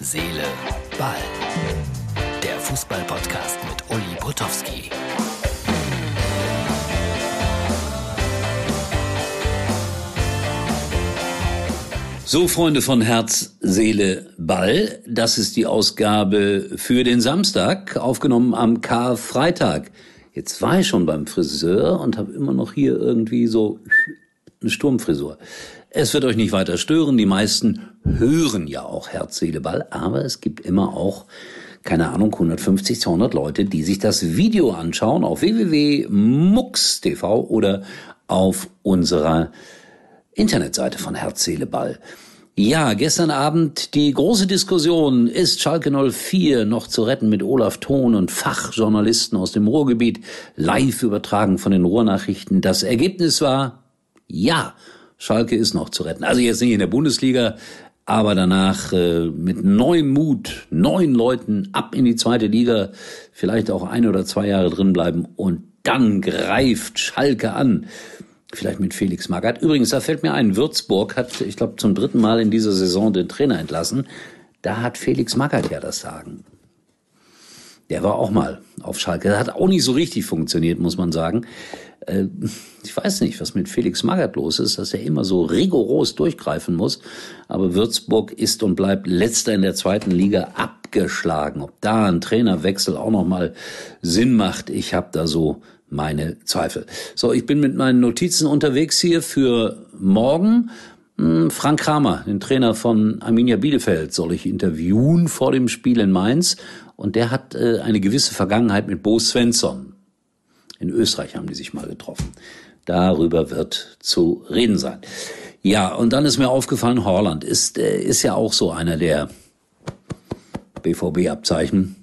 Seele, Ball. Der Fußball-Podcast mit Uli Potowski. So, Freunde von Herz, Seele, Ball, das ist die Ausgabe für den Samstag, aufgenommen am Karfreitag. Jetzt war ich schon beim Friseur und habe immer noch hier irgendwie so eine Sturmfrisur. Es wird euch nicht weiter stören, die meisten hören ja auch Herz, Seele, Ball, aber es gibt immer auch keine Ahnung, 150, 200 Leute, die sich das Video anschauen auf www.mux.tv oder auf unserer Internetseite von Herz, Seele, Ball. Ja, gestern Abend die große Diskussion, ist Schalke 04 noch zu retten mit Olaf Thon und Fachjournalisten aus dem Ruhrgebiet, live übertragen von den Ruhrnachrichten. Das Ergebnis war, ja, Schalke ist noch zu retten. Also jetzt nicht in der Bundesliga, aber danach äh, mit neuem Mut, neuen Leuten ab in die zweite Liga, vielleicht auch ein oder zwei Jahre drin bleiben und dann greift Schalke an. Vielleicht mit Felix Magath. Übrigens, da fällt mir ein, Würzburg hat, ich glaube, zum dritten Mal in dieser Saison den Trainer entlassen. Da hat Felix Magath ja das Sagen. Der war auch mal auf Schalke. Das hat auch nicht so richtig funktioniert, muss man sagen. Äh, ich weiß nicht, was mit Felix Magath los ist, dass er immer so rigoros durchgreifen muss. Aber Würzburg ist und bleibt letzter in der zweiten Liga abgeschlagen. Ob da ein Trainerwechsel auch noch mal Sinn macht, ich habe da so meine Zweifel. So, ich bin mit meinen Notizen unterwegs hier für morgen. Hm, Frank Kramer, den Trainer von Arminia Bielefeld, soll ich interviewen vor dem Spiel in Mainz. Und der hat äh, eine gewisse Vergangenheit mit Bo Svensson. In Österreich haben die sich mal getroffen. Darüber wird zu reden sein. Ja, und dann ist mir aufgefallen, Horland ist, äh, ist ja auch so einer der BVB-Abzeichen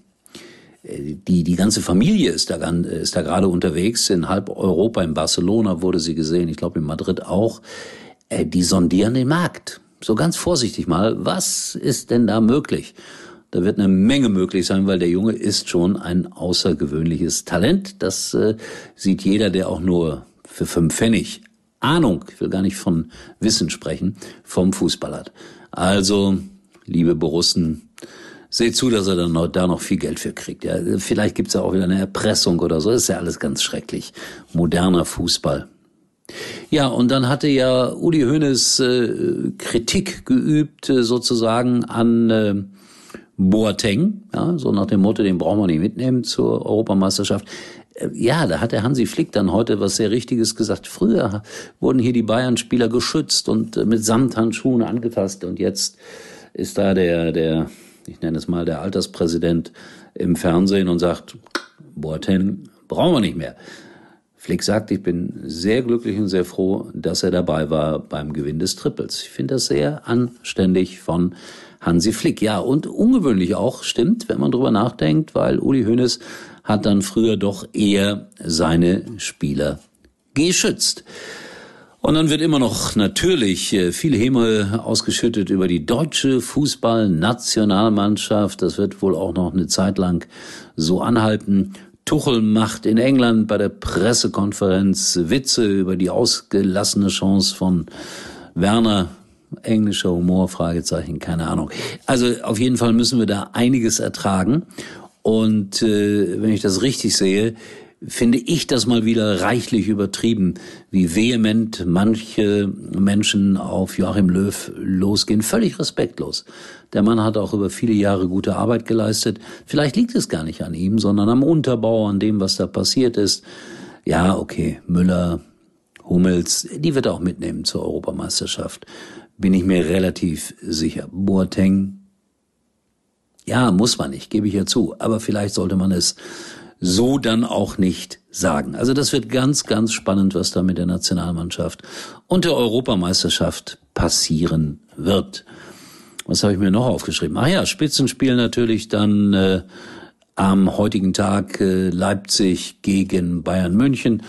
die, die ganze Familie ist da, ist da gerade unterwegs. In halb Europa, in Barcelona wurde sie gesehen, ich glaube in Madrid auch. Äh, die sondieren den Markt. So ganz vorsichtig mal, was ist denn da möglich? Da wird eine Menge möglich sein, weil der Junge ist schon ein außergewöhnliches Talent. Das äh, sieht jeder, der auch nur für fünf Pfennig Ahnung, ich will gar nicht von Wissen sprechen, vom Fußball hat. Also, liebe Borussen, seht zu, dass er dann noch, da noch viel Geld für kriegt. Ja, vielleicht gibt's ja auch wieder eine Erpressung oder so. Das ist ja alles ganz schrecklich. Moderner Fußball. Ja, und dann hatte ja Uli Hoeneß äh, Kritik geübt äh, sozusagen an äh, Boateng, ja, so nach dem Motto, den brauchen wir nicht mitnehmen zur Europameisterschaft. Äh, ja, da hat der Hansi Flick dann heute was sehr Richtiges gesagt. Früher wurden hier die Bayern-Spieler geschützt und äh, mit Samthandschuhen angetastet und jetzt ist da der, der ich nenne es mal der Alterspräsident im Fernsehen und sagt, Boateng brauchen wir nicht mehr. Flick sagt, ich bin sehr glücklich und sehr froh, dass er dabei war beim Gewinn des Triples. Ich finde das sehr anständig von Hansi Flick. Ja, und ungewöhnlich auch, stimmt, wenn man drüber nachdenkt, weil Uli Hoeneß hat dann früher doch eher seine Spieler geschützt. Und dann wird immer noch natürlich äh, viel Häme ausgeschüttet über die deutsche Fußballnationalmannschaft. Das wird wohl auch noch eine Zeit lang so anhalten. Tuchel macht in England bei der Pressekonferenz Witze über die ausgelassene Chance von Werner. Englischer Humor, Fragezeichen, keine Ahnung. Also auf jeden Fall müssen wir da einiges ertragen. Und äh, wenn ich das richtig sehe, finde ich das mal wieder reichlich übertrieben, wie vehement manche Menschen auf Joachim Löw losgehen. Völlig respektlos. Der Mann hat auch über viele Jahre gute Arbeit geleistet. Vielleicht liegt es gar nicht an ihm, sondern am Unterbau, an dem, was da passiert ist. Ja, okay, Müller, Hummels, die wird er auch mitnehmen zur Europameisterschaft. Bin ich mir relativ sicher. Boateng, ja, muss man nicht, gebe ich ja zu. Aber vielleicht sollte man es so dann auch nicht sagen. Also das wird ganz, ganz spannend, was da mit der Nationalmannschaft und der Europameisterschaft passieren wird. Was habe ich mir noch aufgeschrieben? Ah ja, Spitzenspiel natürlich dann äh, am heutigen Tag äh, Leipzig gegen Bayern München.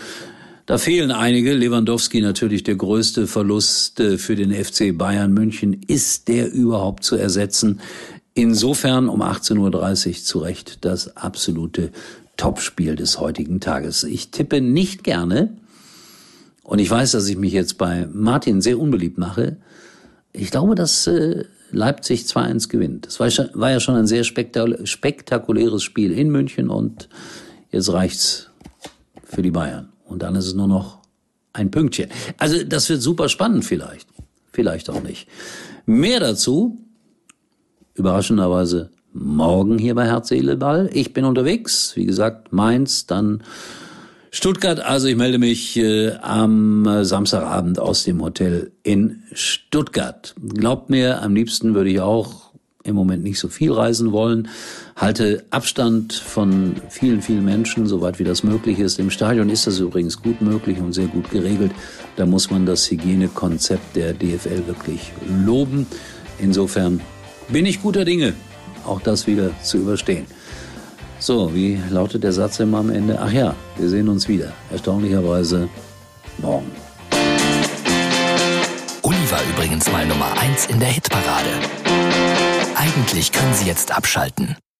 Da fehlen einige. Lewandowski natürlich der größte Verlust äh, für den FC Bayern München. Ist der überhaupt zu ersetzen? Insofern um 18.30 Uhr zu Recht das absolute Topspiel des heutigen Tages. Ich tippe nicht gerne, und ich weiß, dass ich mich jetzt bei Martin sehr unbeliebt mache. Ich glaube, dass äh, Leipzig 2-1 gewinnt. Das war, war, ja schon ein sehr spektakuläres Spiel in München und jetzt reicht's für die Bayern. Und dann ist es nur noch ein Pünktchen. Also das wird super spannend vielleicht. Vielleicht auch nicht. Mehr dazu, überraschenderweise, morgen hier bei Herz, Seele, Ball. Ich bin unterwegs. Wie gesagt, Mainz, dann Stuttgart. Also ich melde mich äh, am Samstagabend aus dem Hotel in Stuttgart. Glaubt mir, am liebsten würde ich auch im Moment nicht so viel reisen wollen. Halte Abstand von vielen, vielen Menschen, soweit wie das möglich ist. Im Stadion ist das übrigens gut möglich und sehr gut geregelt. Da muss man das Hygienekonzept der DFL wirklich loben. Insofern bin ich guter Dinge, auch das wieder zu überstehen. So, wie lautet der Satz immer am Ende? Ach ja, wir sehen uns wieder. Erstaunlicherweise morgen. Uli war übrigens mal Nummer 1 in der Hitparade. Eigentlich können Sie jetzt abschalten.